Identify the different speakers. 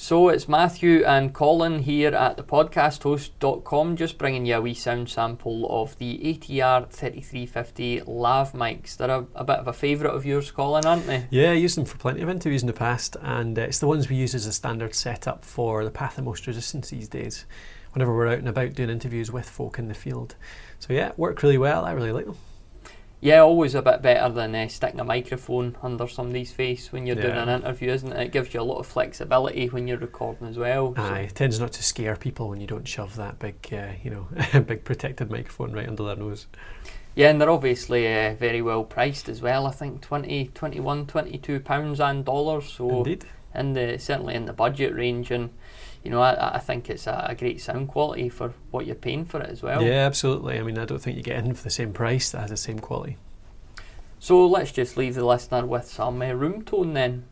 Speaker 1: So it's Matthew and Colin here at the podcasthost.com just bringing you a wee sound sample of the ATR 3350 lav mics. They're a, a bit of a favourite of yours, Colin, aren't they?
Speaker 2: Yeah, I used them for plenty of interviews in the past, and uh, it's the ones we use as a standard setup for the path of most resistance these days whenever we're out and about doing interviews with folk in the field. So yeah, work really well. I really like them.
Speaker 1: Yeah, always a bit better than uh, sticking a microphone under somebody's face when you're doing an interview, isn't it? It gives you a lot of flexibility when you're recording as well. so-
Speaker 2: Aye, it tends not to scare people when you don't shove that big, uh, you know, big protected microphone right under their nose.
Speaker 1: Yeah, and they're obviously uh, very well priced as well. I think 20, 21, 22 pounds and dollars. So
Speaker 2: Indeed.
Speaker 1: in the certainly in the budget range, and you know I, I think it's a, a great sound quality for what you're paying for it as well.
Speaker 2: Yeah, absolutely. I mean, I don't think you get in for the same price that has the same quality.
Speaker 1: So let's just leave the listener with some uh, room tone then.